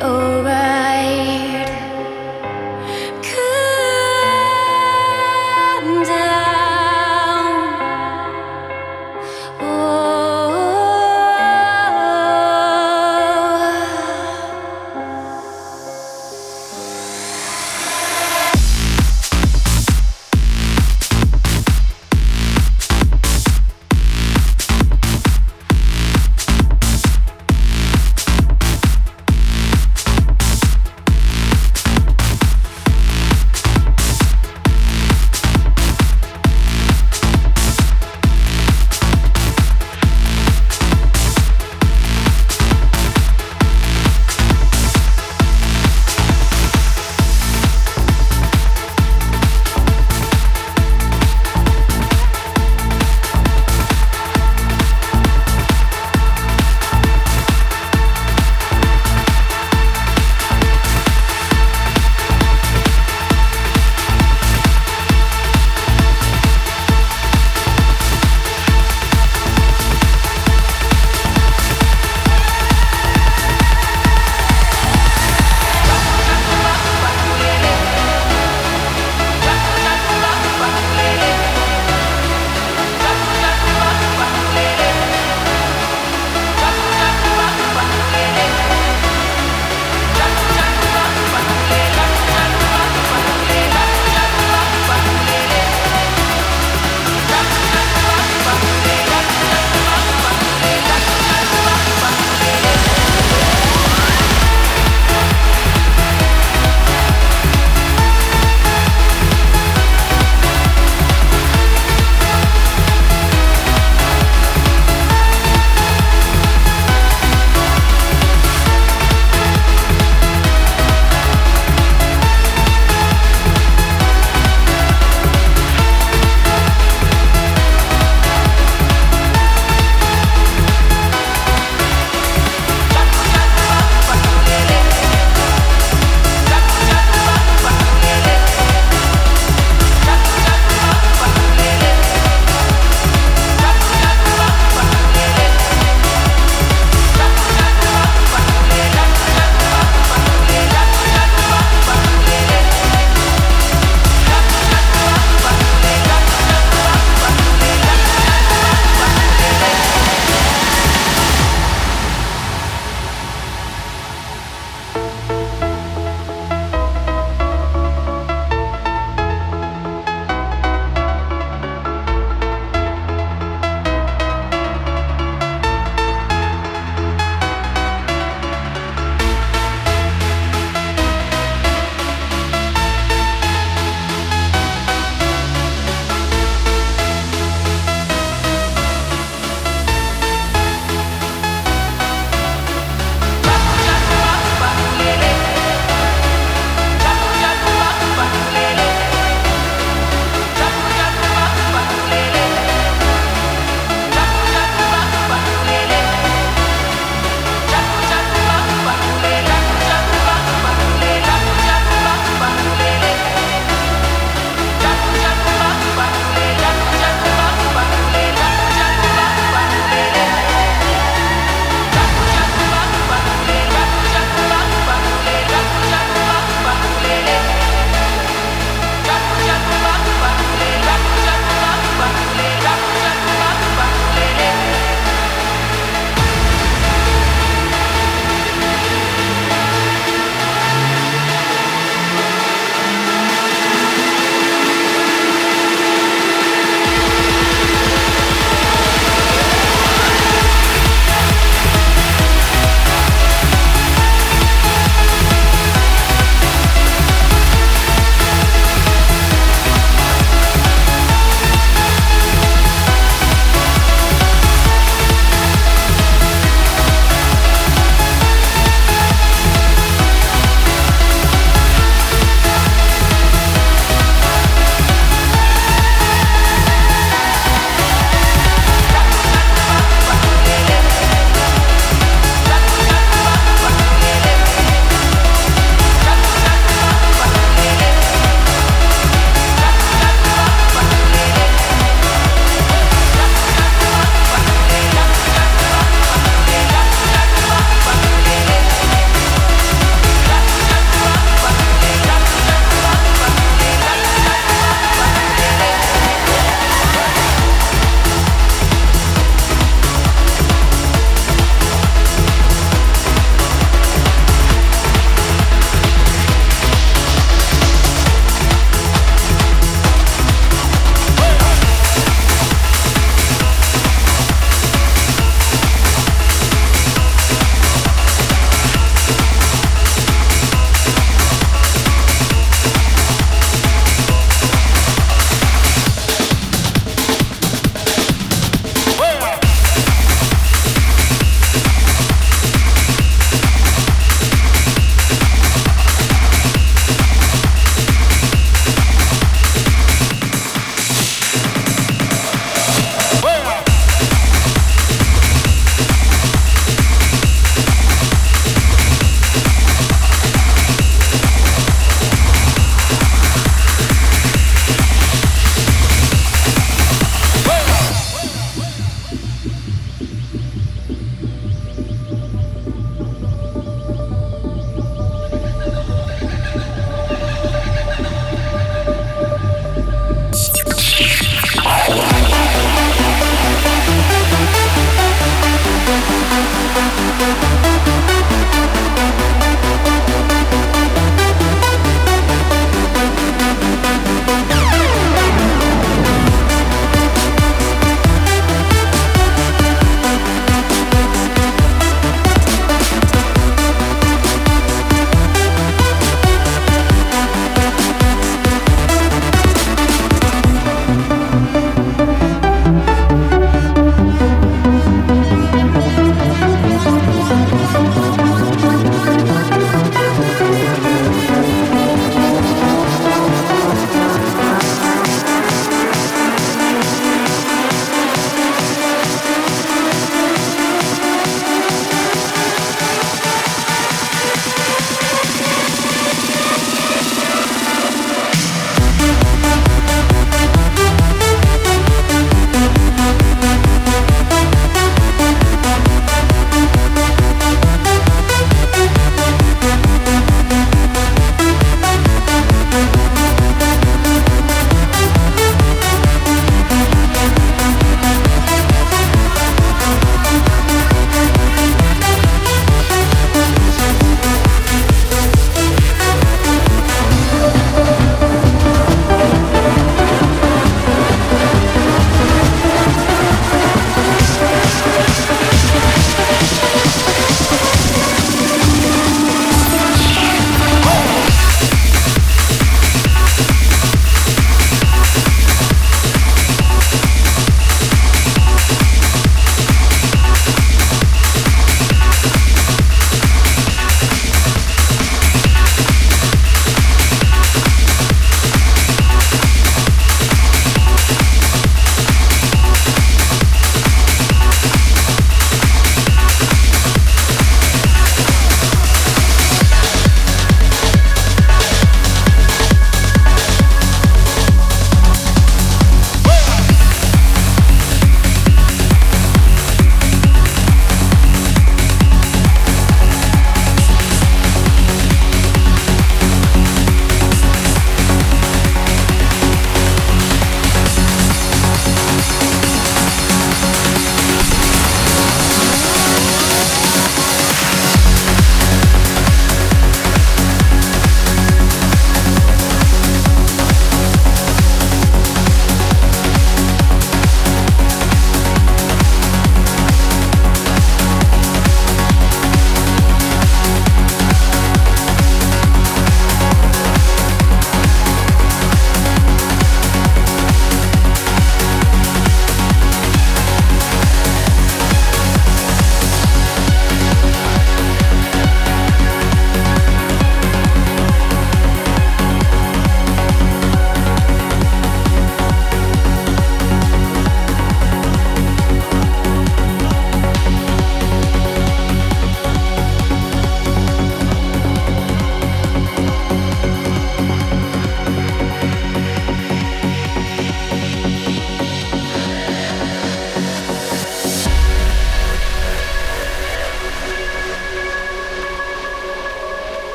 oh.